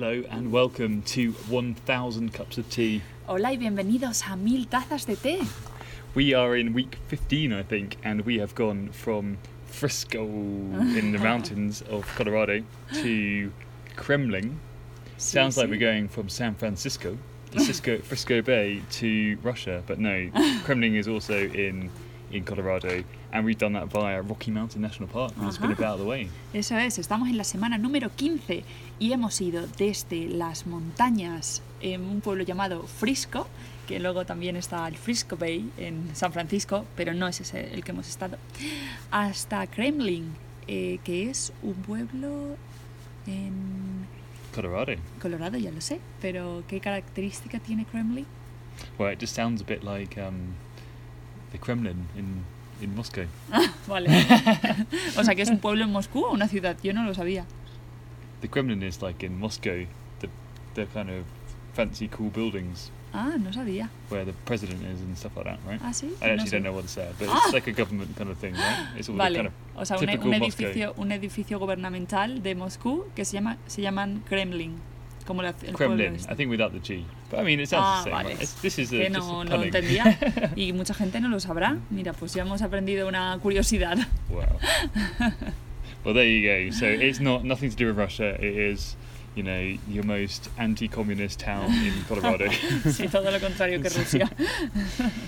Hello and welcome to 1000 Cups of Tea. Hola y bienvenidos a Mil Tazas de Té. We are in week 15, I think, and we have gone from Frisco in the mountains of Colorado to Kremlin. Sí, Sounds like we're going from San Francisco, to Cisco, Frisco Bay to Russia, but no, Kremlin is also in, in Colorado, and we've done that via Rocky Mountain National Park, and it's been a bit Ajá. out of the way. Eso es, estamos en la semana número 15 y hemos ido desde las montañas en un pueblo llamado Frisco, que luego también está el Frisco Bay en San Francisco, pero no es ese el que hemos estado, hasta Kremlin, eh, que es un pueblo en Colorado. Colorado, ya lo sé, pero ¿qué característica tiene Kremlin? Well, it just sounds a bit like um, the Kremlin in, in Moscow. Vale. o sea que es un pueblo en Moscú o una ciudad, yo no lo sabía. The Kremlin is like in Moscow, the, the kind of fancy, cool buildings Ah, no sabía. where the president is and stuff like that, right? Ah, sí. I no actually sé. don't know what to say, but Ah. it's like a government kind of thing, right? It's all Vale, kind of o sea, un, un edificio, un edificio gubernamental de Moscú que se llama se llaman Kremlin, como la, el pueblo Kremlin, este. I think without the G. But I mean, it sounds Ah, the same. vale. This is a, que no, no entendía y mucha gente no lo sabrá. Mira, pues ya hemos aprendido una curiosidad. wow. well, there you go. So it's not nothing to do with Russia. It is, you know, your most anti-communist town in Colorado. sí, todo lo contrario que Rusia.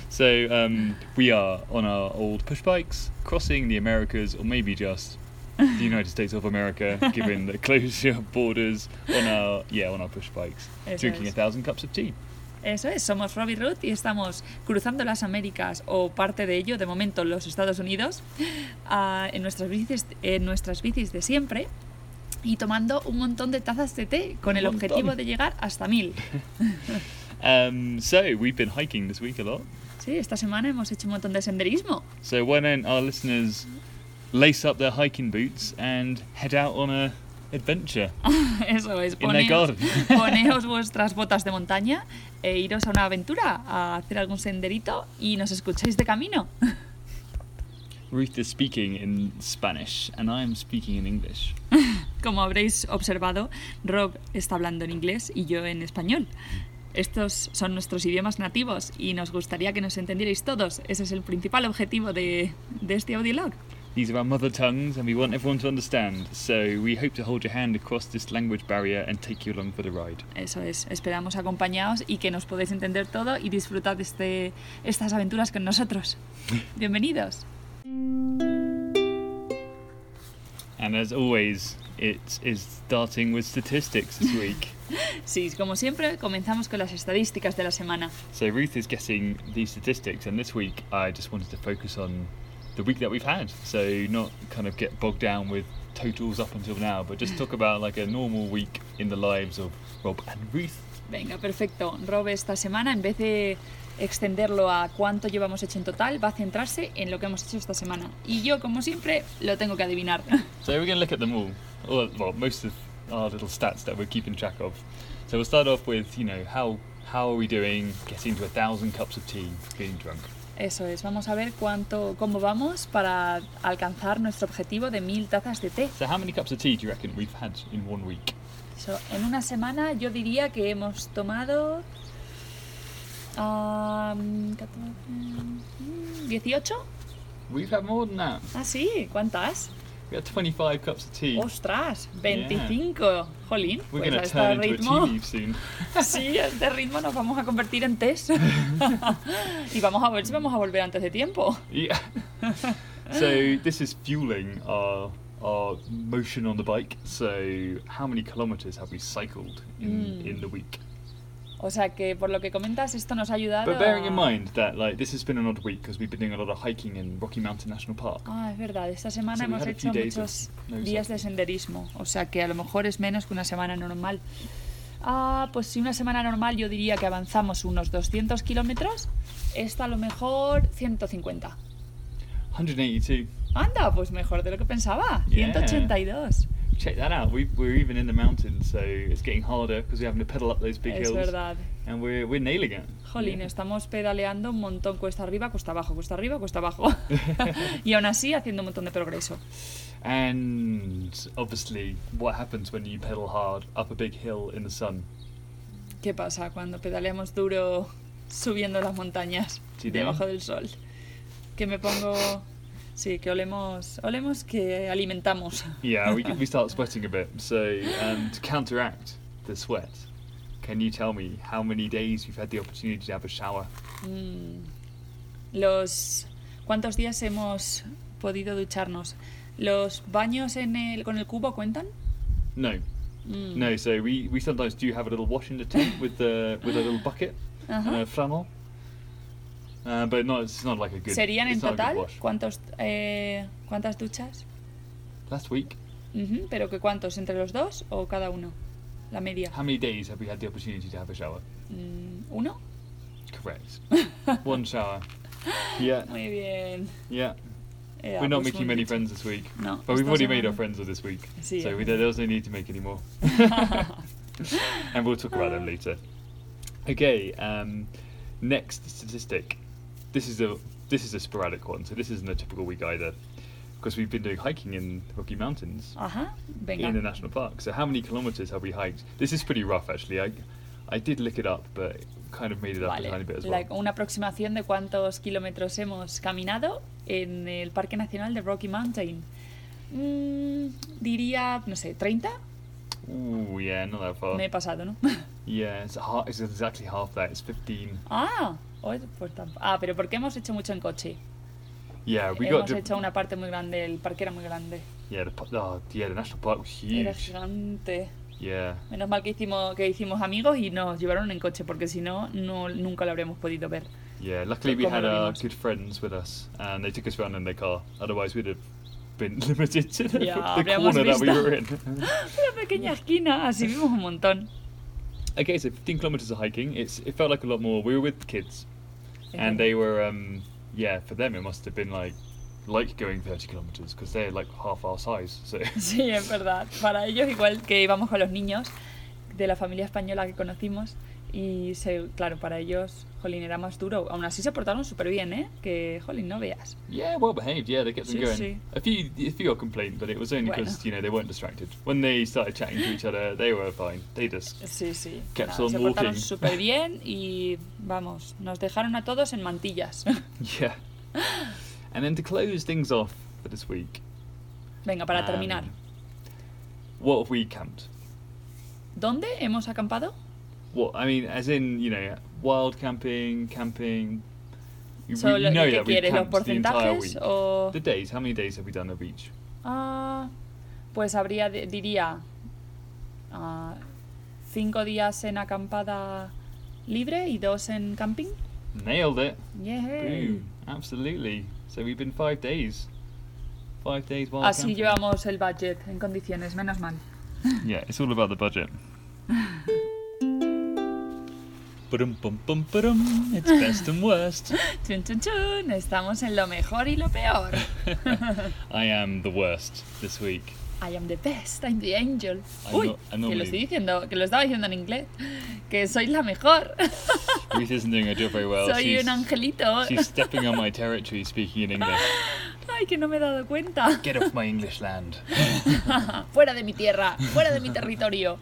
So um, we are on our old push bikes, crossing the Americas, or maybe just the United States of America, given the closure of borders. On our yeah, on our push bikes, Eso drinking es. a thousand cups of tea. Eso es, somos Robbie Ruth y estamos cruzando las Américas o parte de ello, de momento los Estados Unidos, ah, en, nuestras bicis, en nuestras bicis de siempre y tomando un montón de tazas de té con Un el montón. objetivo de llegar hasta mil. Um, so we've been hiking this week a lot. Sí, esta semana hemos hecho un montón de senderismo. So why don't our listeners lace up their hiking boots and head out on a adventure Eso es, in their poneos, garden? poneos vuestras botas de montaña e iros a una aventura, a hacer algún senderito y nos escucháis de camino. Ruth is speaking in Spanish, and I am speaking in English. Como habréis observado, Rob está hablando en inglés y yo en español. Estos son nuestros idiomas nativos y nos gustaría que nos entendierais todos. Ese es el principal objetivo de, de este audiolog. These are our mother tongues, and we want everyone to understand. So we hope to hold your hand across this language barrier and take you along for the ride. Eso es, esperamos acompañados y que nos podáis entender todo y disfrutad de este, estas aventuras con nosotros. Bienvenidos. And as always, it is starting with statistics this week. Sí, como siempre, comenzamos con las estadísticas de la semana. so Ruth is getting these statistics, and this week I just wanted to focus on the week that we've had. So not kind of get bogged down with totals up until now, but just talk about like a normal week in the lives of Rob and Ruth. Venga, perfecto. Rob esta semana, en vez de extenderlo a cuánto llevamos hecho en total, va a centrarse en lo que hemos hecho esta semana. Y yo, como siempre, lo tengo que adivinar. So we're going to look at them all, or well, most of our little stats that we're keeping track of. So we'll start off with, you know, how how are we doing getting to a thousand cups of tea, being drunk. Eso es, vamos a ver cuánto, cómo vamos para alcanzar nuestro objetivo de mil tazas de té. So how many cups of tea do you reckon we've had in one week? Eso, en una semana yo diría que hemos tomado... am, 14, mm, 18. We've had more than that. Ah, sí, ¿cuántas? We had 25 cups of tea. ¡Ostras! 25. Jolín, We're pues going a to este turn into a soon. Sí, a este ritmo nos vamos a convertir en test. y vamos a ver si vamos a volver antes de tiempo. yeah. so this is fueling our our motion on the bike. So how many kilometers have we cycled in, Mm. in the week? O sea que por lo que comentas esto nos ha ayudado. But bearing in mind that like this has been an odd week because we've been doing a lot of hiking in Rocky Mountain National Park. Ah, es verdad, esta semana So hemos hecho muchos días de senderismo, o sea que a lo mejor es menos que una semana normal. Ah, pues si una semana normal yo diría que avanzamos unos 200 kilómetros, esta a lo mejor 150. 182. Anda, pues mejor de lo que pensaba, Yeah. 182. Check that out. We, we're even in the mountains, so it's getting harder because we're having to pedal up those big Es hills. verdad. and we're we're nailing it. Jolín, Yeah. estamos pedaleando un montón cuesta arriba, cuesta abajo, cuesta arriba, cuesta abajo. y aún así haciendo un montón de progreso. And obviously, what happens when you pedal hard up a big hill in the sun? ¿Qué pasa cuando pedaleamos duro subiendo las montañas debajo del sol? Que me pongo... Sí, que olemos, olemos que alimentamos. Yeah, we we start sweating a bit. So um, to counteract the sweat, can you tell me how many days you've had the opportunity to have a shower? Mm, Los... ¿Cuántos días hemos podido ducharnos? ¿Los baños en el, con el cubo cuentan? No, Mm. no. So we, we sometimes do have a little wash in the tent with the with a little bucket and a flannel. Uh, but not it's not like a good. ¿Serían en it's not a good total cuántos, eh, cuántas duchas? Last week, Ujú, ¿Pero que cuántos? ¿Entre los dos o cada uno? La media. how many days have we had the opportunity to have a shower? Mm, ¿Uno? Correct. One shower. Yeah, Muy bien. yeah. Eh, We're not pues making many friends this week. No, But we've already made our friends of this week. Sí, so es we, verdad. there's no need to make any more. and we'll talk about them later. Okay, um, next statistic. This is a this is a sporadic one, so this isn't a typical week either. Because we've been doing hiking in the Rocky Mountains venga. in the national park. So how many kilometers have we hiked? This is pretty rough actually. I I did look it up, but kind of made it up a tiny bit as well. like una aproximación de cuántos kilómetros hemos caminado en el Parque Nacional de Rocky Mountain. Mm, diría, no sé, 30. Ooh, yeah, not that far. Me he pasado, ¿no? Yeah, it's, ha- it's exactly half that. It's 15. ah, oh, pues ah, pero porque hemos hecho mucho en coche. Yeah, we got hemos to, hecho una parte muy grande, el parque era muy grande. yeah, the, oh, yeah, the national park was Era huge. gigante. Yeah, Menos mal que hicimos, que hicimos amigos y nos llevaron en coche, porque si no, no nunca lo habríamos podido ver. yeah. Luckily, we ¿Cómo had our good friends with us, and they took us around in their car. Otherwise, we'd have been limited to the, Ya, the corner that we were in. Una pequeña esquina, así vimos un montón. okay, so 15 kilometers of hiking. It's it felt like a lot more. We were with kids, and they were um yeah. For them, it must have been like like going 30 kilometers because they're like half our size. So Sí, es verdad. Para ellos, igual que íbamos con los niños de la familia española que conocimos, y se, claro, para ellos, jolín, era más duro. Aún así se portaron súper bien, ¿eh? Que, jolín, no veas. Yeah, well behaved. Yeah, they kept them Sí, going. sí. A few, a few complained, but it was only Bueno. because you know they weren't distracted. When they started chatting to each other, they were fine. They just Sí, sí. Kept Nada, on se portaron walking. súper bien y, vamos, nos dejaron a todos en mantillas. yeah. And then to close things off for this week, Venga, para um, terminar. what have we camped? ¿Dónde hemos acampado? What I mean, as in you know, wild camping, camping. You, So, we lo- know ¿Qué that? ¿Los camped the entire porcentajes week. o...? The days. How many days have we done of each? Ah, pues habría, diría, ah, cinco días en acampada libre y dos en camping. Nailed it. Yeah. Boom. Absolutely. So we've been five days. Five days wild Así camping. llevamos el budget en condiciones, menos mal. Yeah, it's all about the budget. Ba-dum, bum, bum, ba-dum. It's best and worst. Chun, chun, chun, estamos en lo mejor y lo peor. I am the worst this week. I am the best, I'm the angel. Uy, I'm que lo estoy diciendo, que lo estaba diciendo en inglés. Que soy la mejor. Ruth isn't doing her job very well. soy she's, un angelito. she's stepping on my territory speaking in English. Ay, que no me he dado cuenta. Get off my English land. fuera de mi tierra, fuera de mi territorio.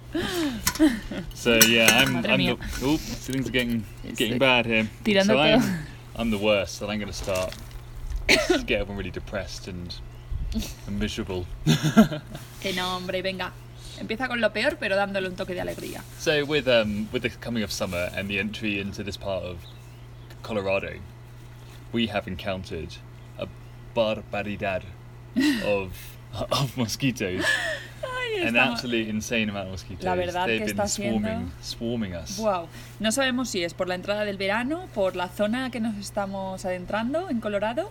So yeah, I'm, Madre I'm mía. the. Oh, things are getting It's getting bad here. tirando so todo. I'm, I'm the worst, and I'm going to start. get everyone really depressed and miserable. Que no, hombre, venga. Empieza con lo peor, pero dándole un toque de alegría. So with um with the coming of summer and the entry into this part of Colorado, we have encountered a barbaridad of of mosquitoes, an absolute insane amount of mosquitoes. La verdad They've que been está swarming, swarming us. Wow. No sabemos si es por la entrada del verano, por la zona que nos estamos adentrando en Colorado,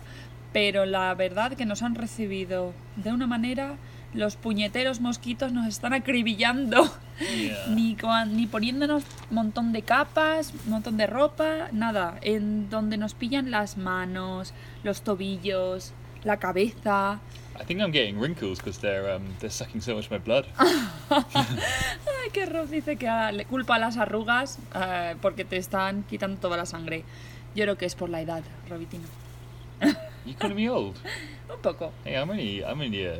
pero la verdad que nos han recibido de una manera. Los puñeteros mosquitos nos están acribillando. Yeah. Ni, ni poniéndonos montón de capas, montón de ropa, nada. En donde nos pillan las manos, los tobillos, la cabeza. I think I'm getting wrinkles because they're um, they're sucking so much of my blood. Ay, que Rob dice que ahora le culpa a las arrugas eh, porque te están quitando toda la sangre. Yo creo que es por la edad, Robitino. you calling me old? Un poco. Hey, I'm only I'm only uh,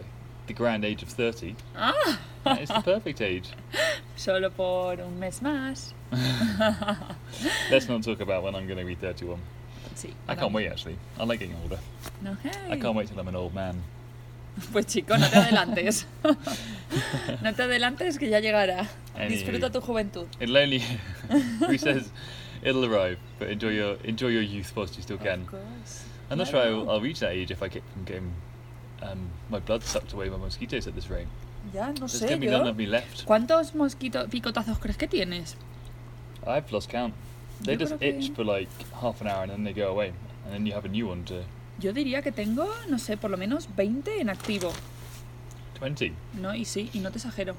the grand age of thirty. Ah, It's the perfect age. solo por un mes más. Let's not talk about when I'm going to be 31. Sí. I can't wait actually. I like getting older. No, I can't wait till I'm an old man. Pues chico, no te adelantes. no te adelantes que ya llegará. Anywho. Disfruta tu juventud. It'll only. Who says it'll arrive? But enjoy your enjoy your youth whilst you still can. Of course. I'm not sure. I'll, I'll reach that age if I keep from getting um, my blood sucked away by mosquitoes at this rate. Ya, no There's sé, yo. ¿Cuántos mosquitos picotazos crees que tienes? I've lost count. They Yo just que- itch for like half an hour and then they go away, and then you have a new one to Yo diría que tengo, no sé, por lo menos 20 en activo. 20. No, y sí, y no te exagero.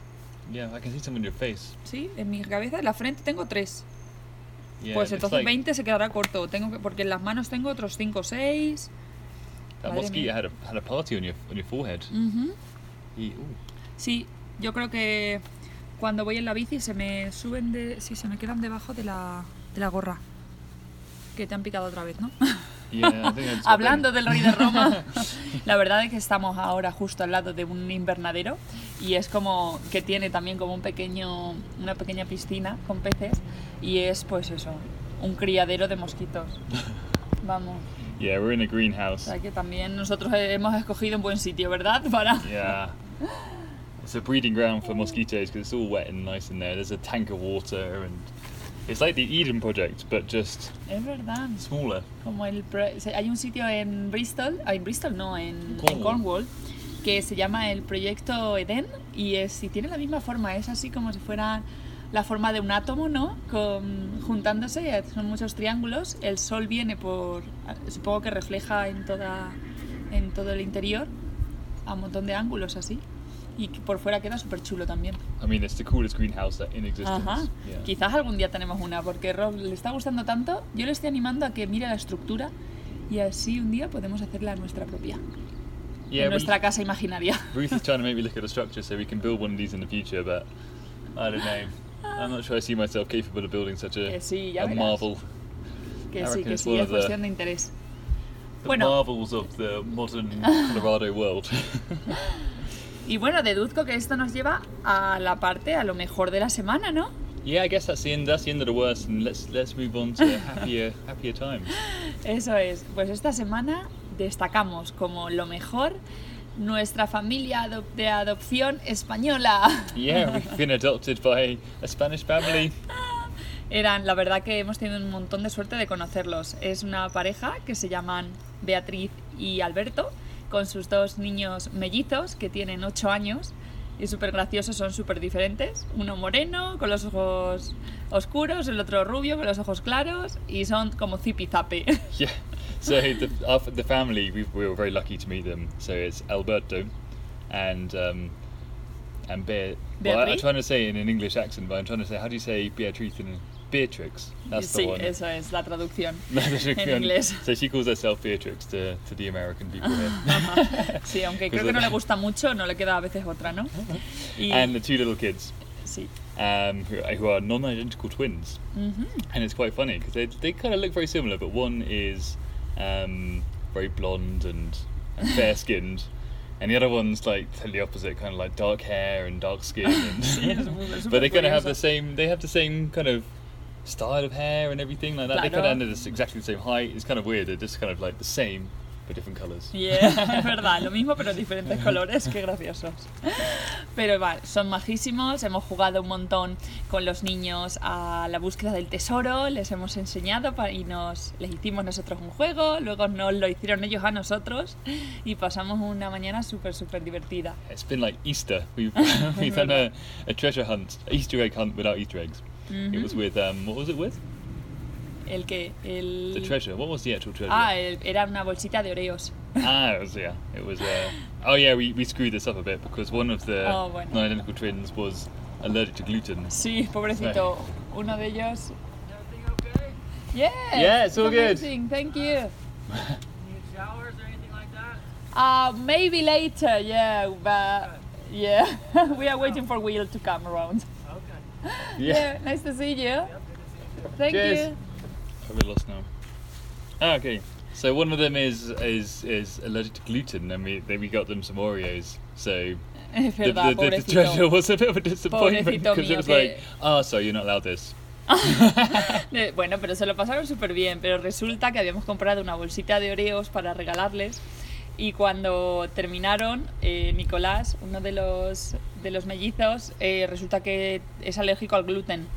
Yeah, I can see some in your face. Sí, en mi cabeza, en la frente tengo 3. Yeah, pues entonces like 20 se quedará corto. Tengo que, porque en las manos tengo otros 5 o 6. that mosquito had a had a party on your on your forehead. Ujú. He- ooh. Sí, yo creo que cuando voy en la bici se me suben de. Sí, se me quedan debajo de la, de la gorra. Que te han picado otra vez, ¿no? Yeah, Hablando del rey de Roma, la verdad es que estamos ahora justo al lado de un invernadero y es como que tiene también como un pequeño, una pequeña piscina con peces y es pues eso, un criadero de mosquitos. Vamos, Yeah, we're in a o greenhouse. sea que también nosotros hemos escogido un buen sitio, ¿verdad? Para... Yeah. It's a breeding ground for mosquitoes because it's all wet and nice in there. There's a tank of water and it's like the Eden project but just Es verdad. smaller. Como el pro- hay un sitio en Bristol, ah, en Bristol no, en en Cornwall. Cornwall, que se llama el proyecto Eden y es y tiene la misma forma, es así como si fuera la forma de un átomo, ¿no? Con, juntándose, son muchos triángulos, el sol viene por, supongo que refleja en toda, en todo el interior a un montón de ángulos así y que por fuera queda súper chulo también. I mean, it's the coolest greenhouse that in existence. Ajá. Yeah. Quizás algún día tenemos una, porque Rob le está gustando tanto. Yo le estoy animando a que mire la estructura y así un día podemos hacerla nuestra propia. Yeah, en we- nuestra casa imaginaria. Ruth is trying to make me look at the structure so we can build one of these in the future, but I don't know. I'm not sure I see myself capable of building such a, Que sí, ya a marvel. Que I sí, que sí, es cuestión de interés. The Bueno. marvels of the modern Colorado world. Y bueno, deduzco que esto nos lleva a la parte, a lo mejor de la semana, ¿no? yeah, I guess that's the end. That's the end of the worst, and let's let's move on to happier happier times. Eso es. Pues esta semana destacamos como lo mejor nuestra familia de adopción española. Yeah, we've been adopted by a Spanish family. Eran, la verdad que hemos tenido un montón de suerte de conocerlos. Es una pareja que se llaman Beatriz y Alberto, con sus dos niños mellizos que tienen 8 años y súper graciosos, son súper diferentes. Uno moreno, con los ojos oscuros, el otro rubio, con los ojos claros y son como zipizape. Yeah. So the our, the family we, we were very lucky to meet them. So it's Alberto, and um, and Be- well, I, I'm Beatriz? trying to say in an English accent, but I'm trying to say how do you say Beatriz in Beatrix? That's the one. eso es la traducción That's the en inglés. So she calls herself Beatrix to, to the American people here. Sí, aunque creo que no le gusta mucho, no le queda a veces otra, ¿no? Y, and the two little kids, sí. um, who, who are non-identical twins. Ujú. and it's quite funny because they, they kind of look very similar, but one is um, very blonde and, and fair skinned, and the other one's like totally opposite, kind of like dark hair and dark skin. And Sí, but they kind of have the same. They have the same kind of style of hair and everything like that. They kind of end at exactly the same height. It's kind of weird. They're just kind of like the same but different colours. Yeah, es verdad, lo mismo pero diferentes colores, qué graciosos. Pero vale, son majísimos, hemos jugado un montón con los niños a la búsqueda del tesoro, les hemos enseñado y nos les hicimos nosotros un juego, luego nos lo hicieron ellos a nosotros y pasamos una mañana súper, súper divertida. It's been like Easter. We've we've done a, a treasure hunt, Easter egg hunt without Easter eggs. It was with um, what was it with? El que, el... The treasure. What was the actual treasure? Ah, el- era una bolsita de Oreos. ah, it was yeah. It was. Uh, oh yeah, we, we screwed this up a bit because one of the Oh, bueno. non-identical twins was allergic to gluten. Sí, pobrecito, uno de ellos... Yes, Yeah, it's all good. amazing, thank you. Need showers or anything like that? Uh, maybe later, yeah, but yeah, we are waiting for Will to come around. Okay. Yeah, nice to see you. Thank Cheers. you. We're lost now. Ah, okay. So one of them is is is allergic to gluten, and we then we got them some Oreos. So Es the, verdad, the, the, the treasure was a bit of a disappointment because it was like, oh, sorry, you're not allowed this. Bueno, pero se lo pasaron súper bien, pero resulta que habíamos comprado una bolsita de Oreos para regalarles y cuando terminaron, eh, Nicolás, uno de los, de los mellizos, eh, resulta que es alérgico al gluten.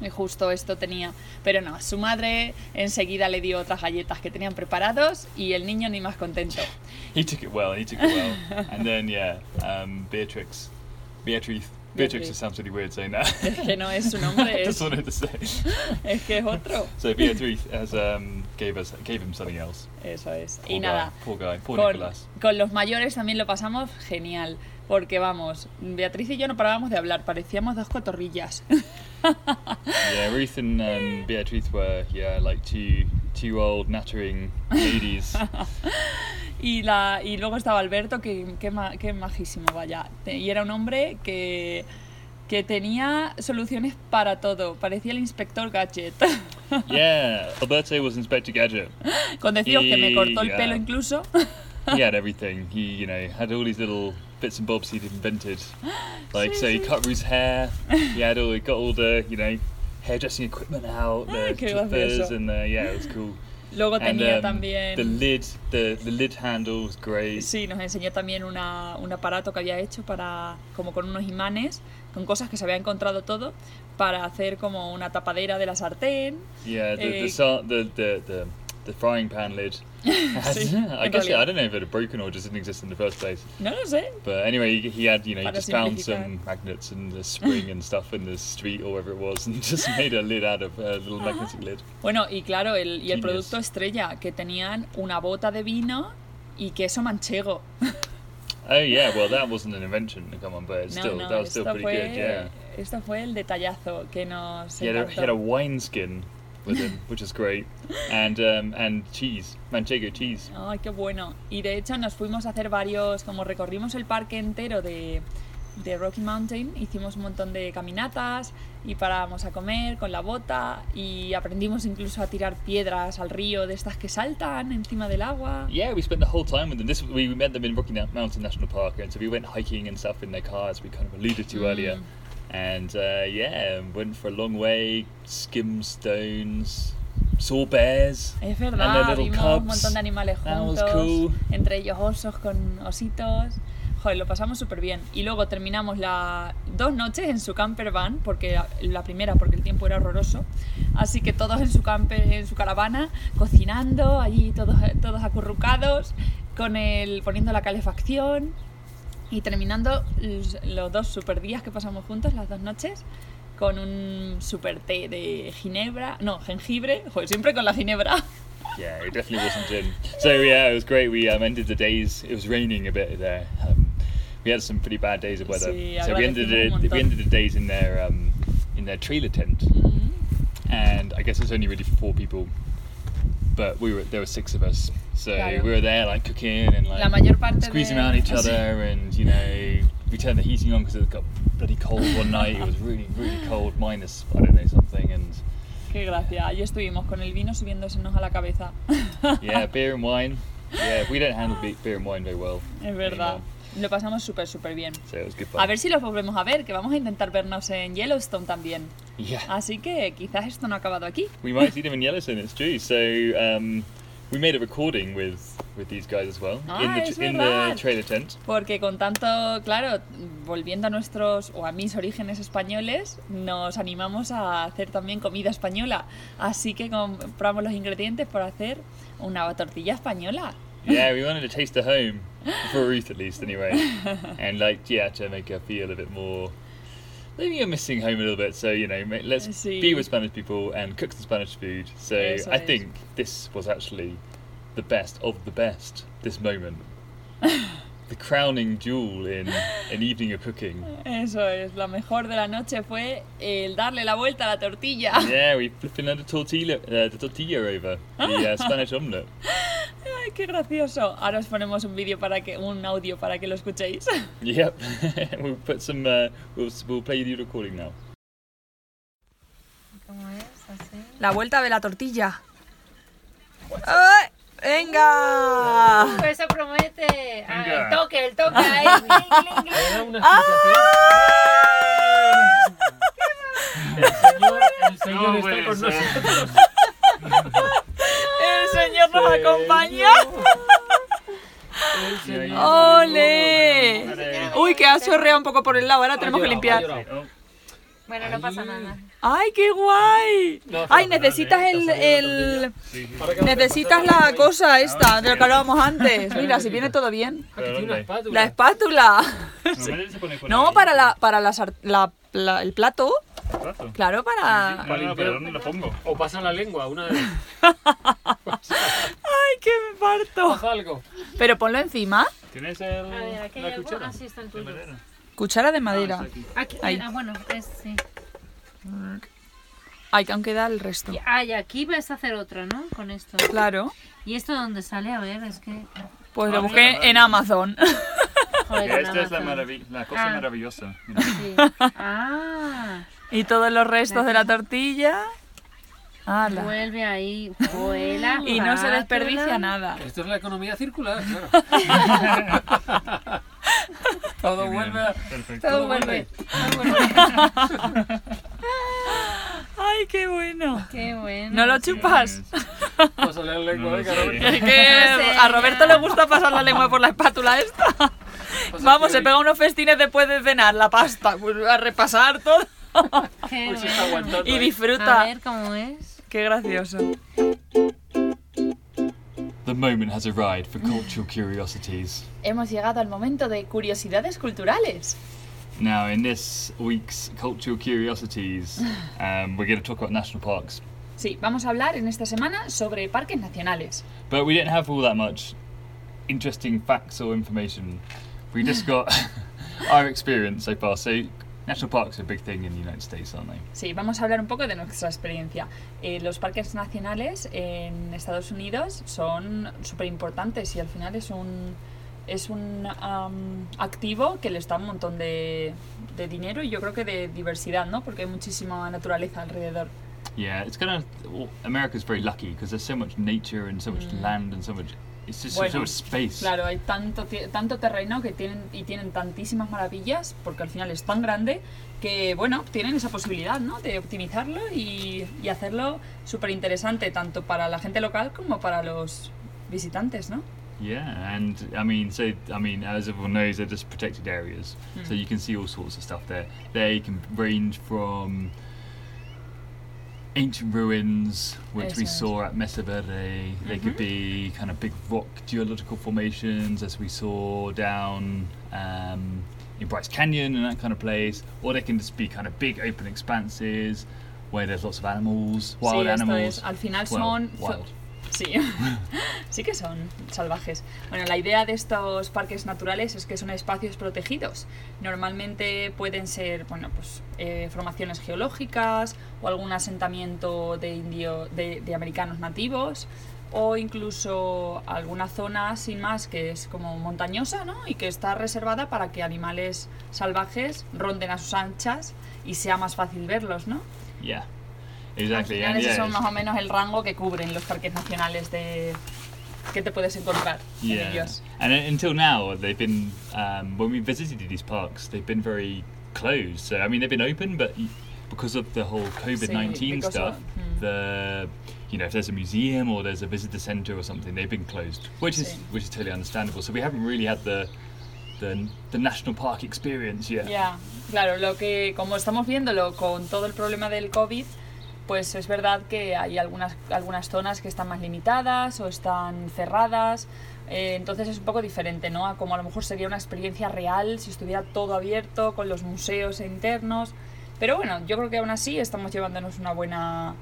Y justo esto tenía. Pero no, su madre enseguida le dio otras galletas que tenían preparados y el niño ni más contento. He took it well. He took it well. and then yeah, um, Beatrix, Beatrice. Beatrix Beatriz. just sounds really weird saying that. Es que no es su nombre, Just es, wanted to say. es que es otro. So Beatrice has um, gave us gave him something else. Eso es. Poor Y guy, nada, Poor guy. Poor con, Nicholas. con los mayores también lo pasamos genial. Porque vamos, Beatriz y yo no parábamos de hablar, parecíamos dos cotorrillas. Yeah, Ruth and um, Beatrice were yeah like two two old nattering ladies. y, la, y luego estaba Alberto, que, que, ma- que majísimo, vaya. Y era un hombre que, que tenía soluciones para todo. Parecía el inspector Gadget. yeah, Alberto was Inspector Gadget. Con deciros que me cortó el Y, pelo incluso. He had everything. He you know had all these little bits and bobs he'd invented. Like so, he cut Ruth's hair. He had all he got all the you know hairdressing equipment out, the qué clippers, and the, yeah, it was cool. Luego And tenía um, también... the lid, the the lid handle was great. Sí, nos enseñó también una, un aparato que había hecho para, como con unos imanes, con cosas que se había encontrado todo, para hacer como una tapadera de la sartén. Yeah, the Eh, the, the the the frying pan lid. Sí, I guess realidad. I don't know if it had broken or just didn't exist in the first place. No lo sé. But anyway, he, he had you know he just found some magnets and the spring and stuff in the street or wherever it was, and just made a lid out of uh, a little magnetic lid. Bueno, y claro, el, y el Genius. producto estrella, que tenían una bota de vino y queso manchego. Oh yeah, well that wasn't an invention, to come on, but it's No, still no, that was still pretty fue, good, yeah. esto fue el detallazo que nos He had, a, he had a encantó. wineskin with him, which is great, and um, and cheese, manchego cheese. Ay, qué bueno. Y de hecho nos fuimos a hacer varios, como recorrimos el parque entero de, de Rocky Mountain, hicimos un montón de caminatas y parábamos a comer con la bota y aprendimos incluso a tirar piedras al río de estas que saltan encima del agua. Yeah, we spent the whole time with them. This we met them in Rocky Mountain National Park, and so we went hiking and stuff in their cars. We kind of alluded to earlier, Mm. And uh, yeah, went for a long way, skimmed stones, saw bears. Es And verdad, their little vimos cubs. un montón de animales juntos, cool. entre ellos osos con ositos. Joder, lo pasamos súper bien. Y luego terminamos la dos noches en su camper van, porque la- la primera porque el tiempo era horroroso. Así que todos en su camper, en su caravana, cocinando, allí todos, todos acurrucados, con el, poniendo la calefacción y terminando los, dos super días que pasamos juntos, las dos noches, con un super té de ginebra, no, jengibre, joder, siempre con la ginebra. Yeah, it definitely wasn't gin. So yeah, it was great. We um, ended the days. It was raining a bit there. Um, we had some pretty bad days of weather. Sí, so we ended the, we ended the days in their um, in their trailer tent, and I guess it's only really for four people. But we were there were six of us, so Claro. we were there like cooking and like La mayor parte squeezing de- around each ah, Sí. other, and you know we turned the heating on because it got bloody cold one night. It was really really cold, minus I don't know something, and Qué gracia. Allí estuvimos con el vino subiéndosenos a la cabeza. yeah, beer and wine. Yeah, we don't handle beer and wine very well. es verdad. anymore. Lo pasamos súper, súper bien. Was good fun. A ver si los volvemos a ver, que vamos a intentar vernos en Yellowstone también. Yeah. Así que quizás esto no ha acabado aquí. We might see them in Yellowstone, it's true. So um, we made a recording with, with these guys as well in, Ah, the, es tr- in the trailer tent. Porque con tanto, claro, volviendo a nuestros o a mis orígenes españoles, nos animamos a hacer también comida española. Así que compramos los ingredientes para hacer una tortilla española. Yeah, we wanted to taste the home, for Ruth at least, anyway. and like, yeah, to make her feel a bit more. Maybe you're missing home a little bit, so you know, let's Sí. be with Spanish people and cook some Spanish food. So Eso I es. think this was actually the best of the best. This moment, the crowning jewel in an evening of cooking. Eso es, lo mejor de la noche fue el darle la vuelta a la tortilla. Yeah, we flipping the tortilla, uh, the tortilla over the uh, Spanish omelette. Ay, qué gracioso. Ahora os ponemos un vídeo para que un audio para que lo escuchéis. Yep. we'll put some. Uh, we'll we'll play the recording now. ¿Cómo es? Así. La vuelta de la tortilla. ¡Ay! ¡Venga! Uh, eso promete. Ah, Venga. el toque, el toque. Ahí. Una ¡Ah! El señor, el señor está con nosotros. Señor nos acompaña. ¡Ole! Uy, que ha chorreado un poco por el lado. Ahora tenemos que limpiar. Bueno, no pasa nada. ¡Ay, qué guay! No, ¡Ay, necesitas el, el- Necesitas la cosa esta de lo que hablábamos antes. Mira, si viene todo bien. La espátula. No, para la, para la, la- la- el plato. Claro, para. No, no, pero ¿dónde lo pongo? O pasa la lengua, una de ¡Ay, que me parto! Algo. Pero ponlo encima. ¿Tienes el, A ver, aquí hay la algo. cuchara? Ah, sí, está el ¿De tuyo. madera? Cuchara de Ah, madera. está aquí. Ahí. ah, bueno, es sí. Ay, que aún queda el resto. Ah, y aquí vas a hacer otra, ¿no? Con esto. Claro. ¿Y esto de dónde sale? A ver, es que. Pues Ah, lo busqué mira. en Amazon. Joder, esta es la, maravi- la cosa Ah. maravillosa. Mira. Sí. Ah, y todos los restos de la tortilla. ¡Hala! vuelve ahí, vuela. Y no se desperdicia nada. Esto es la economía circular, claro. Todo bien, vuelve a... Perfecto. Todo vuelve. ¡Ay, qué bueno! Qué bueno. ¿No lo chupas? Pasa la lengua, a Roberto le gusta pasar la lengua por la espátula esta. Vamos, se pega unos festines después de cenar, la pasta, pues, a repasar todo Qué Pues bueno. y. A disfruta. ver cómo es. Qué gracioso. The moment has arrived for cultural curiosities. Hemos llegado al momento de curiosidades culturales. Now, in this week's cultural curiosities, um, we're going to talk about national parks. Sí, vamos a hablar en esta semana sobre parques nacionales. But we don't have all that much interesting facts or information. We just got our experience so far. So, national parks are a big thing in the United States, aren't they? Sí, vamos a hablar un poco de nuestra experiencia. Eh, los parques nacionales en Estados Unidos son súper importantes y al final es un, es un am, activo que les da un montón de, de dinero y yo creo que de diversidad, ¿no? Porque hay muchísima naturaleza alrededor. Yeah, it's kind of well, America's very lucky because there's so much nature and so much land and so much. Just so Bueno, much space. Claro, hay tanto, tanto terreno que tienen y tienen tantísimas maravillas porque al final es tan grande que, bueno, tienen esa posibilidad, ¿no? De optimizarlo y, y hacerlo súper interesante tanto para la gente local como para los visitantes, ¿no? Yeah, and I mean, so I mean, as everyone knows, they're just protected areas, so Hmm. you can see all sorts of stuff there. They can range from ancient ruins, which we saw at Mesa Verde. They could be kind of big rock geological formations, as we saw down um, in Bryce Canyon and that kind of place, or they can just be kind of big open expanses where there's lots of animals, wild sí, animals. es. Al final son. wild. Sí, sí que son salvajes. Bueno, la idea de estos parques naturales es que son espacios protegidos. Normalmente pueden ser, bueno, pues eh, formaciones geológicas o algún asentamiento de, indio, de, americanos nativos o incluso alguna zona sin más que es como montañosa, ¿no? Y que está reservada para que animales salvajes ronden a sus anchas y sea más fácil verlos, ¿no? Al exactly. and esos yeah, son más o menos el rango que cubren los parques nacionales de que te puedes encontrar en Yeah, ellos. and until now they've been um, when we visited these parks, they've been very closed. So I mean they've been open, but y- because of the whole COVID nineteen because stuff, of- mm. the you know if there's a museum or there's a visitor centre or something, they've been closed, which is Sí. which is totally understandable. So we haven't really had the the, the national park experience yet. Ya, claro, lo que como estamos viéndolo con todo el problema del COVID, pues es verdad que hay algunas, algunas zonas que están más limitadas o están cerradas. eh, entonces es un poco diferente, ¿no? A como a lo mejor sería una experiencia real si estuviera todo abierto con los museos internos. Pero bueno, yo creo que aún así estamos llevándonos una buena,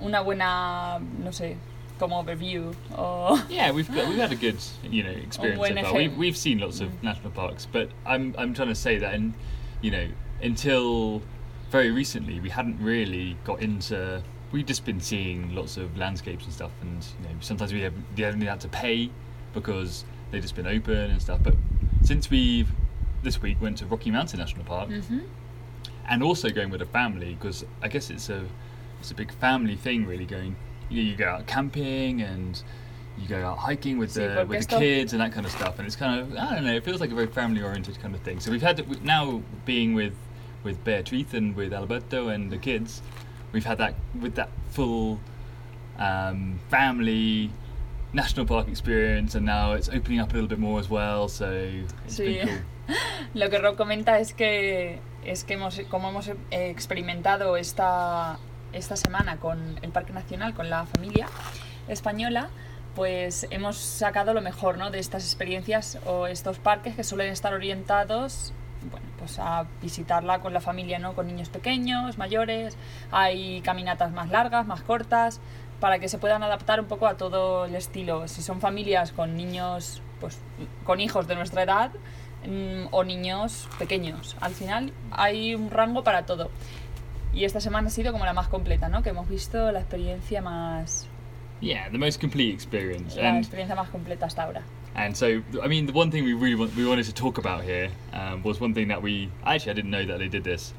una buena, no sé, como overview o Yeah, we've got, we've had a good you know experience so far. We've, we've seen lots of national parks, but I'm I'm trying to say that, you know, until very recently, we hadn't really got into we've just been seeing lots of landscapes and stuff, and you know sometimes we have we haven't had to pay because they've just been open and stuff. But since we've this week went to Rocky Mountain National Park, Ujú. and also going with a family because I guess it's a it's a big family thing really going you, know, you go out camping and you go out hiking with Sí, the with the kids and that kind of stuff and it's kind of I don't know it feels like a very family oriented kind of thing so we've had we- now being with with Beatriz and with Alberto and the kids we've had that with that full um, family national park experience and now it's opening up a little bit more as well so it's Sí. been cool Lo que Rob comenta es que, es que hemos, como hemos eh, experimentado esta, esta semana con el Parque Nacional, con la familia española, pues hemos sacado lo mejor ¿no? de estas experiencias o estos parques que suelen estar orientados bueno, pues a visitarla con la familia, ¿no? con niños pequeños, mayores, hay caminatas más largas, más cortas, para que se puedan adaptar un poco a todo el estilo. Si son familias con niños, pues con hijos de nuestra edad, mm, o niños pequeños. Al final hay un rango para todo. Y esta semana ha sido como la más completa, ¿no? Que hemos visto la experiencia más yeah the most complete experience la experiencia más completa hasta ahora. And so, I mean, the one thing we really want, we wanted to talk about here um, was one thing that we actually I didn't know that they did this,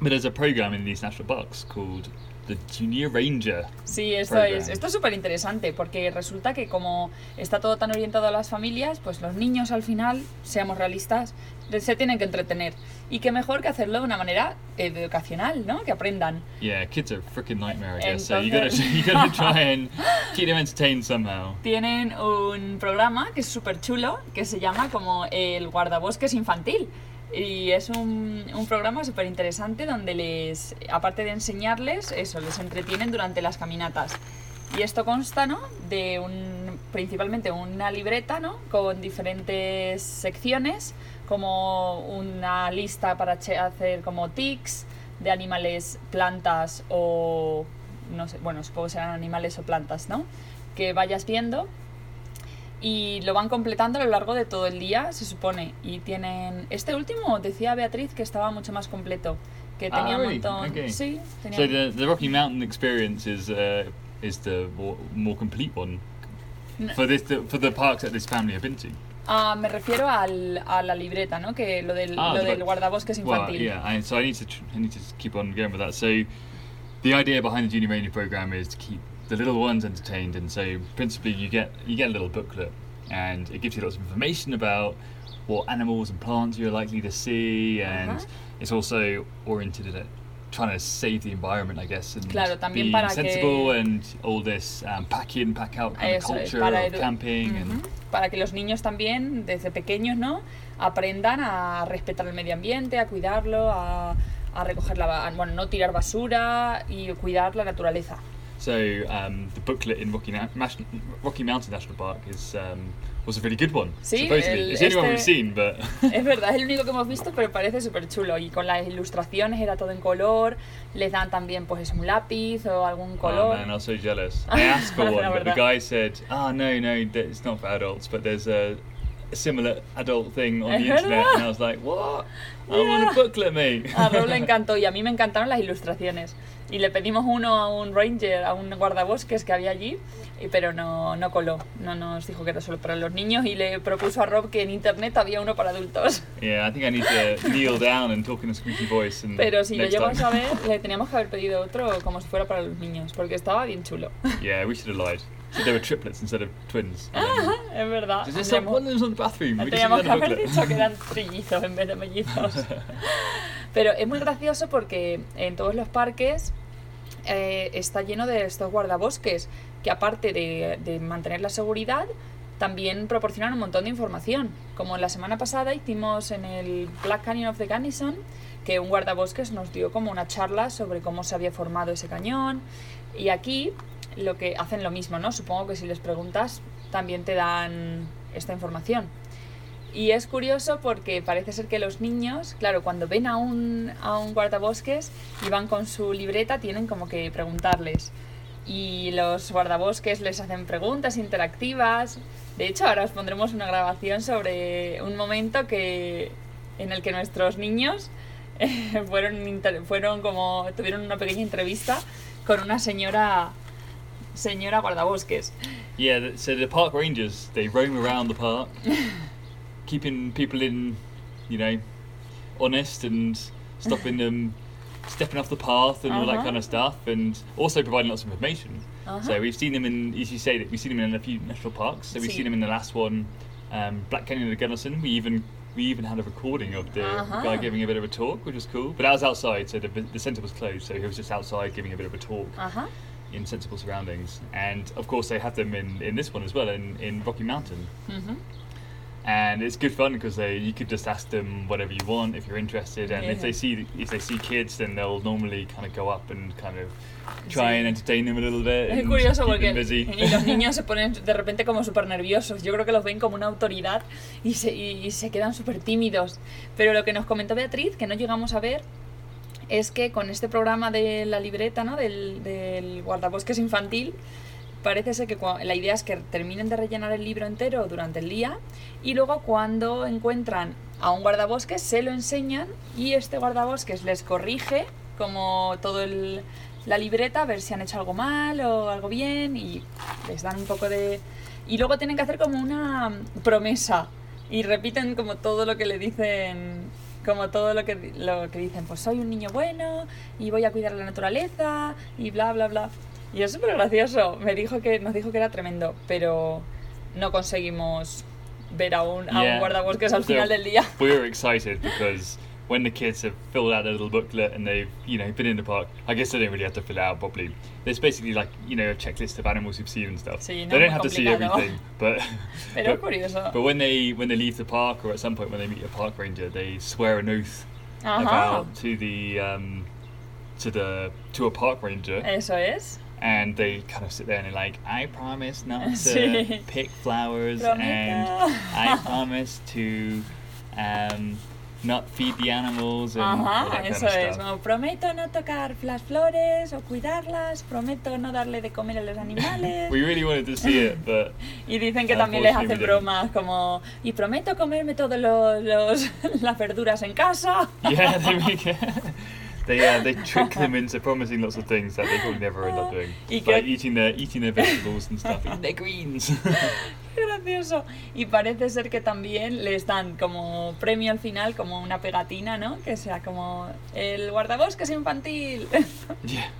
but there's a program in these national parks called the Junior Ranger. Sí, esto Program. es esto es súper interesante porque resulta que como está todo tan orientado a las familias, pues los niños al final, seamos realistas, se tienen que entretener. Y qué mejor que hacerlo de una manera educacional, ¿no? Que aprendan. Yeah, kids are a freaking nightmare, I guess. So you gotta Entonces- you gotta try and keep them entertained somehow. tienen un programa que es súper chulo, que se llama como el guardabosques infantil. Y es un, un programa súper interesante donde les, aparte de enseñarles, eso, les entretienen durante las caminatas. Y esto consta, ¿no? De un, principalmente una libreta, ¿no? Con diferentes secciones, como una lista para hacer como tics de animales, plantas o, no sé, bueno, supongo que serán animales o plantas, ¿no? Que vayas viendo y lo van completando a lo largo de todo el día, se supone. Y tienen. Este último decía Beatriz que estaba mucho más completo. Que Ah, tenía un really? montón. Okay. Sí, tenía. So the the Rocky Mountain experience is uh, is the more, more complete one for this the, for the parks that this family have been to. Ah, me refiero al, a la libreta, ¿no? Que lo del, Ah, lo del guardabosques Well, infantil. yeah, I, so I need to I need to keep on going with that. So the idea behind the Junior Ranger program is to keep the little ones entertained, and so principally you get you get a little booklet, and it gives you lots of information about what animals and plants you're likely to see, and it's also oriented at trying to save the environment, I guess, and Claro, sensible que- and all this um, pack in, pack out kind of Eso es, culture para of camping and Ujú. Para que los niños también, desde pequeños, ¿no? Aprendan a respetar el medio ambiente, a cuidarlo, a, a recoger la. Bueno, no tirar basura y cuidar la naturaleza. So um, the booklet in Rocky, Na- Rocky Mountain National Park is um, was a really good one. Sí, el- it's the only one we've este- seen, but Es verdad, es el único que hemos visto, pero parece súper chulo. Y con las ilustraciones era todo en color. Les dan también, pues, un lápiz o algún oh color. man, I was so jealous. I asked for one, but the guy said, "Oh no, no, it's not for adults, but there's a, similar adult thing on the Es internet." And I was like, "What? I want Yeah. a booklet, mate." A Rob le encantó y a mí me encantaron las ilustraciones. Y le pedimos uno a un ranger, a un guardabosques que había allí, pero no, no coló. No nos dijo que era solo para los niños y le propuso a Rob que en internet había uno para adultos. yeah, I think I need to kneel down and talk in a squeaky voice. And Pero si lo time. a ver, le teníamos que haber pedido otro como si fuera para los niños, porque estaba bien chulo. yeah, we should have lied. They were triplets instead of twins. Then- es verdad. Have Teníamos- the bathroom? Que haber dicho que eran trillizos en vez de mellizos. Pero es muy gracioso porque en todos los parques eh, está lleno de estos guardabosques que aparte de, de mantener la seguridad, también proporcionan un montón de información. Como la semana pasada hicimos en el Black Canyon of the Gunnison, que un guardabosques nos dio como una charla sobre cómo se había formado ese cañón. Y aquí lo que hacen lo mismo, ¿no? Supongo que si les preguntas también te dan esta información. Y es curioso porque parece ser que los niños, claro, cuando ven a un, a un guardabosques y van con su libreta, tienen como que preguntarles. Y los guardabosques les hacen preguntas interactivas. De hecho, ahora os pondremos una grabación sobre un momento que, en el que nuestros niños eh, fueron, inter- fueron como, tuvieron una pequeña entrevista con una señora señora guardabosques. Yeah, so the park rangers they roam around the park, keeping people in, you know, honest and stopping them stepping off the path and all that Uh-huh. kind of stuff, and also providing lots of information. Uh-huh. So we've seen them in, as you say, that we've seen them in a few national parks. So we've seen them in the last one, um, Black Canyon of Gunnison. We even we even had a recording of the Uh-huh. guy giving a bit of a talk, which was cool. But that was outside, so the, the centre was closed, so he was just outside giving a bit of a talk Ajá. in sensible surroundings. And of course, they have them in, in this one as well, in, in Rocky Mountain. Ujú. And it's good fun because they you could just ask them whatever you want if you're interested. And if Yeah. they see if they see kids, then they'll normally kind of go up and kind of try Sí. and entertain them a little bit. Es and curioso porque y los niños se ponen de repente como súper nerviosos. Yo creo que los ven como una autoridad y se, y, y se quedan súper tímidos. Pero lo que nos comentó Beatriz, que no llegamos a ver, es que con este programa de la libreta, ¿no? del, del guardabosques infantil, parece ser que la idea es que terminen de rellenar el libro entero durante el día y luego cuando encuentran a un guardabosques se lo enseñan y este guardabosques les corrige como todo el, la libreta a ver si han hecho algo mal o algo bien y les dan un poco de... Y luego tienen que hacer como una promesa y repiten como todo lo que le dicen como todo lo que, lo que dicen, pues soy un niño bueno y voy a cuidar la naturaleza y bla, bla, bla. Y es súper gracioso. Me dijo que, nos dijo que era tremendo, pero no conseguimos ver a un, a un guardabosques al So final del día. we were excited because when the kids have filled out their little booklet and they've you know been in the park, I guess they don't really have to fill it out properly. There's basically like you know a checklist of animals you've seen and stuff. Sí, no they don't have to see everything, but Pero but, curioso. but when they when they leave the park or at some point when they meet a park ranger, they swear an oath Ajá. about to the um, to the to a park ranger. Eso es. And they kind of sit there and they're like, I promise not to pick flowers and I promise to um, not feed the animals and Ajá, that kind eso of es. stuff. Como, prometo no tocar las flores o cuidarlas, prometo no darle de comer a los animales. We really wanted to see it, but Y dicen que también les hacen bromas como, y prometo comerme todas los, los- las verduras en casa. yeah, they make it. They, uh, they trick them into promising lots of things that they probably never end up doing, like eating their eating their vegetables and stuff, eating their greens. Gracioso. Y parece ser que también les dan como premio al final, como una pegatina, ¿no? Que sea como el guardabosques infantil. yeah,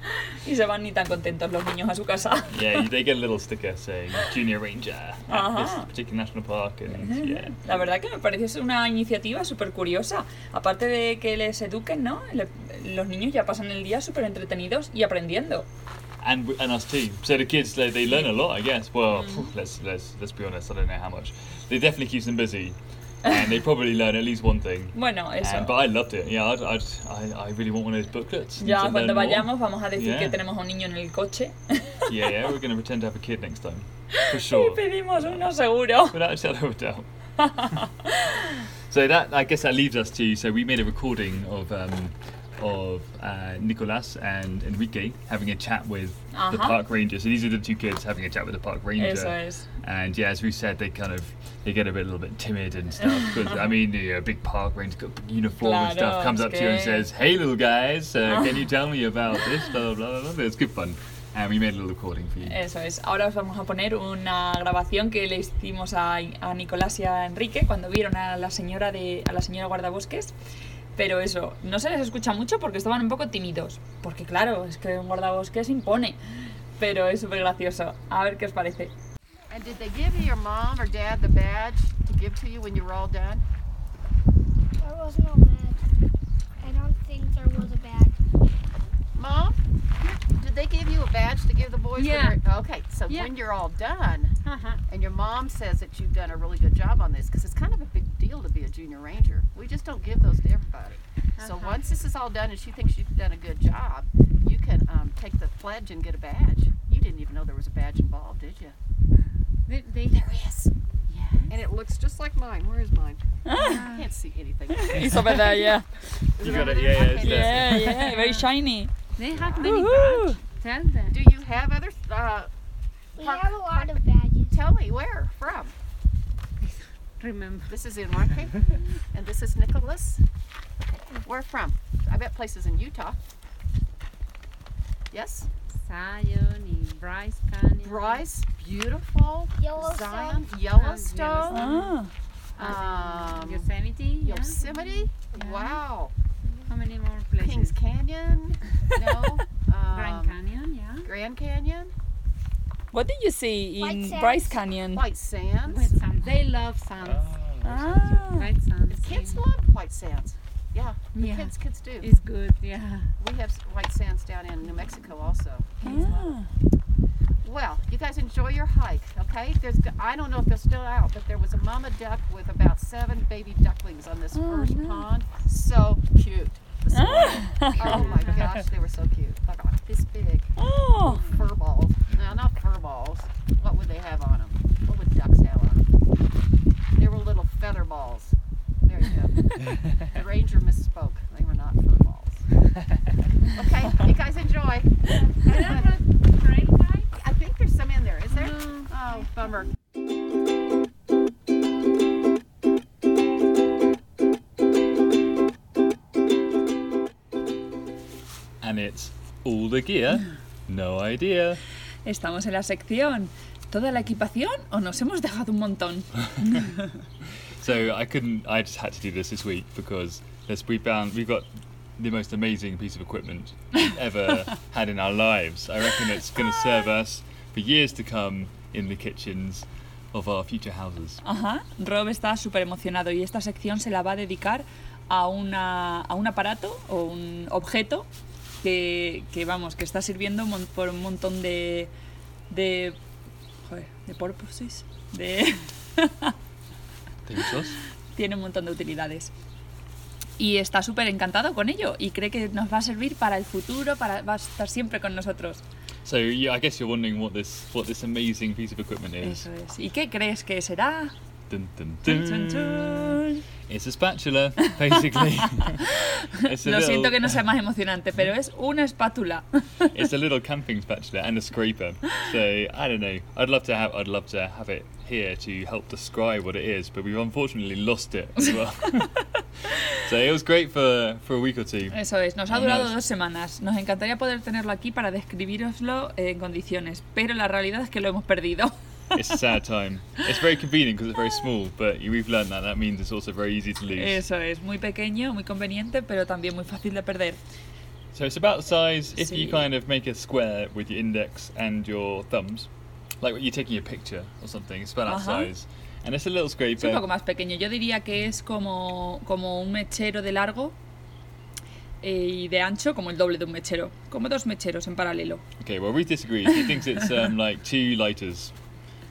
y se van ni tan contentos los niños a su casa. yeah, they get a little sticker saying Junior Ranger at this particular national park, and yeah. La verdad que me parece una iniciativa súper curiosa. Aparte de que les eduquen, ¿no? Le- los niños ya pasan el día súper entretenidos y aprendiendo. and and us too. So the kids they, they learn a lot, I guess. Well, Mm. let's let's let's be honest. I don't know how much. They definitely keeps them busy, and they probably learn at least one thing. Bueno, eso. But I loved it. Yeah, I'd, I'd, I I really want one of those booklets. Ya to cuando learn more. vayamos vamos a decir Yeah. que tenemos un niño en el coche. Yeah, yeah, we're gonna pretend to have a kid next time, for y sure, pedimos uno seguro. without a shadow of a doubt. so that I guess that leads us to. So we made a recording of. Um, of uh, Nicolas and Enrique having a chat with the Uh-huh. park ranger. So these are the two kids having a chat with the park ranger. Eso es. And yeah, as we said, they kind of they get a bit, a little bit timid and stuff. Because I mean, a big park ranger got uniform and Claro, stuff comes es up to you and says, "Hey, little guys, uh, can you tell me about this?" Blah blah blah. blah. It's good fun, and we made a little recording for you. Eso es. Ahora os vamos a poner una grabación que le hicimos a, a Nicolás y a Enrique cuando vieron a la señora de a la señora guardabosques. Pero eso, no se les escucha mucho porque estaban un poco tímidos. Porque claro, es que un guardabosques impone. Pero es súper gracioso. A ver qué os parece. And did they give your mom or dad the badge to give to you when you were all done? There was no badge. I don't think there was a badge. Mom, did they give you a badge to give the boys? Yeah. they're- Okay, so Yeah. when you're all done, Uh-huh. and your mom says that you've done a really good job on this, because it's kind of a big deal to be a junior ranger. We just don't give those to everybody. So Uh-huh. once this is all done and she thinks you've done a good job, you can um, take the pledge and get a badge. You didn't even know there was a badge involved, did you? They, they, There is. Yeah. And it looks just like mine. Where is mine? I can't see anything. Hizo verdad, yeah. You got it, yeah, yeah, there. Yeah, yeah, very shiny. They have many badges. Tell them. Do you have other? Uh, We Park- have a lot of badges. tell me where from. Remember. This is Enrique, and this is Nicholas. Where from? I bet places in Utah. Yes. Zion y Bryce Canyon. Bryce, beautiful. Yellowstone. Zion, Yellowstone, Uh, um, Yosemite. Yosemite. Yeah. Wow. How many more places? Kings Canyon. No. Grand Um, Canyon, yeah. Grand Canyon. What did you see in. Bryce Canyon? White Sands. White sands. They love sands. Ah. White sands. Kids love White Sands. Yeah. The Yeah. kids, kids do. It's good, yeah. We have White Sands down in New Mexico also. Ah. Well, you guys enjoy your hike, okay? There's, g- I don't know if they're still out, but there was a mama duck with about seven baby ducklings on this first pond. So cute. This morning. oh my gosh, they were so cute. Like uh, this big. Oh. Fur balls. No, not fur balls. What would they have on them? What would ducks have on them? They were little feather balls. There you go. the ranger misspoke. They were not fur balls. Okay, you guys enjoy. I think there's some in there. Is there? No. Oh, bummer. All the gear. No idea. Estamos en la sección. ¿Toda la equipación o nos hemos dejado un montón? So I couldn't. I just had to do this this week because this, we found we've got the most amazing piece of equipment we've ever had in our lives. I reckon it's going to serve us for years to come in the kitchens of our future houses. Ajá. Rob está súper emocionado y esta sección se la va a dedicar a, una, a un aparato o un objeto que, que, vamos, que está sirviendo mon- por un montón de... de... joder, de purposes, de... Tiene un montón de utilidades. Y está súper encantado con ello y cree que nos va a servir para el futuro, para, va a estar siempre con nosotros. So yeah, I guess you're wondering what this what this amazing piece of equipment is. Eso es. ¿Y qué crees que será? Dun, dun, dun. It's a spatula, basically. it's a Lo little, siento que no sea más emocionante, pero es una espátula. It's a little camping spatula and a scraper. So I don't know. I'd love to have. I'd love to have it here to help describe what it is, but we've unfortunately lost it as well. so it was great for for a week or two. Eso es, nos ha durado dos semanas. Nos encantaría poder tenerlo aquí para describiroslo en condiciones, pero la realidad es que lo hemos perdido. It's a sad time. It's very convenient because it's very small, but we've learned that that means it's also very easy to lose. Eso es, muy pequeño, muy conveniente, pero también muy fácil de perder. So it's about the size. If you Sí. kind of make a square with your index and your thumbs, like when you're taking a picture or something, it's about that Ajá. size. And it's a little Es un poco scraper. más pequeño. Yo diría que es como, como un mechero de largo eh, y de ancho, como el doble de un mechero. Como dos mecheros en paralelo. Okay, well, Ruth disagrees. He thinks it's um, like two lighters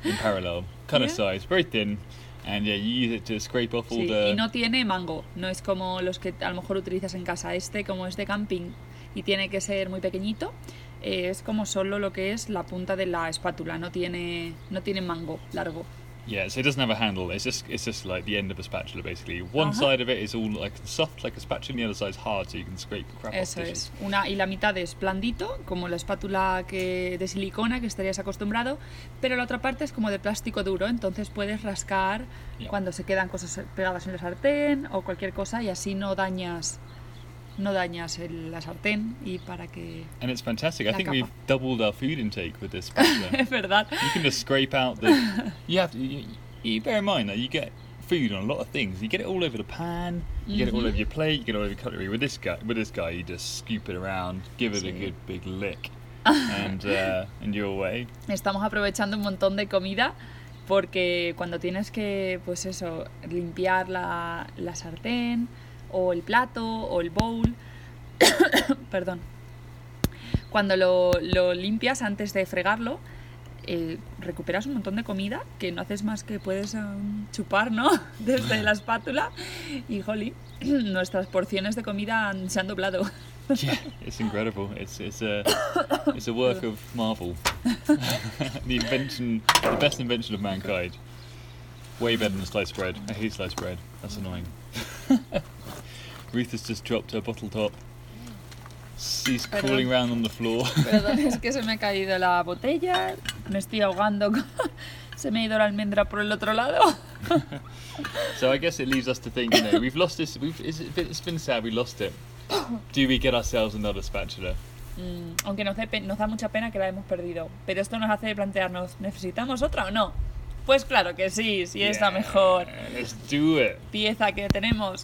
in parallel, kind of Yeah. size, very thin, and yeah, you use it to scrape off all Sí, the. y no tiene mango. No es como los que a lo mejor utilizas en casa. Este, como es de camping y tiene que ser muy pequeñito, eh, es como solo lo que es la punta de la espátula. No tiene, no tiene mango largo. Yeah, so it doesn't have a handle. It's just it's just like the end of a spatula, basically. One Uh-huh. side of it is all like soft, like a spatula, and the other side's hard, so you can scrape crap Eso off es. Una, y la mitad es blandito, como la espátula que, de silicona que estarías acostumbrado, pero la otra parte es como de plástico duro, entonces puedes rascar Yeah. cuando se quedan cosas pegadas en la sartén o cualquier cosa y así no dañas no dañas el- la sartén y para que... And it's fantastic. I think capa. we've doubled our food intake with this spatula. es verdad. you can just scrape out the. You have to. You, you bear in mind that you get food on a lot of things. You get it all over the pan. You get it all Mhm. over your plate. You get it all over your cutlery. With this guy, with this guy, you just scoop it around, give it a good big lick, and uh, and you're away. Estamos aprovechando un montón de comida porque cuando tienes que, pues eso, limpiar la, la sartén o el plato o el bowl, perdón, cuando lo, lo limpias antes de fregarlo, eh, recuperas un montón de comida que no haces más que puedes um, chupar, ¿no? Desde la espátula y, jolly, nuestras porciones de comida se han doblado. yeah, it's incredible. It's it's a it's a work of marvel. the invention, the best invention of mankind. Way better than sliced bread. I hate sliced bread. That's annoying. Ruth has just dropped her bottle top. She's Perdón. crawling around on the floor. Perdón, es que se me ha caído la botella, me estoy ahogando, con- se me ha ido la almendra por el otro lado. so I guess it leaves us to think. You know, we've lost this. We've it's, it's been sad we lost it. Do we get ourselves another spatula? Mm, aunque nos, dé pe- nos da mucha pena que la hemos perdido. Pero esto nos hace plantearnos, ¿necesitamos otra o no? Pues claro que sí, sí es la mejor Let's do it. pieza que tenemos.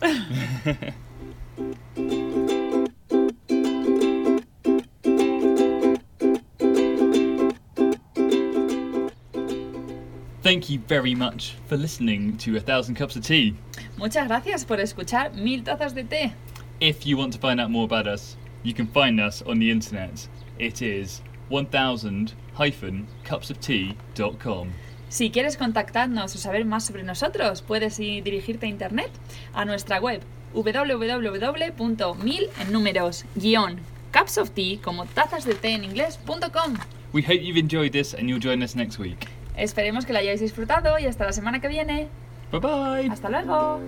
Thank you very much for listening to A Thousand Cups of Tea. Muchas gracias por escuchar Mil Tazas de Té. If you want to find out more about us, you can find us on the internet. It is 1000-cupsoftea.com. Si quieres contactarnos o saber más sobre nosotros, puedes ir dirigirte a internet a nuestra web www.mil en números guión cups of tea como tazas de té en inglés.com. We hope you've enjoyed this and you'll join us next week. Esperemos que lo hayáis disfrutado y hasta la semana que viene. Bye bye. Hasta luego.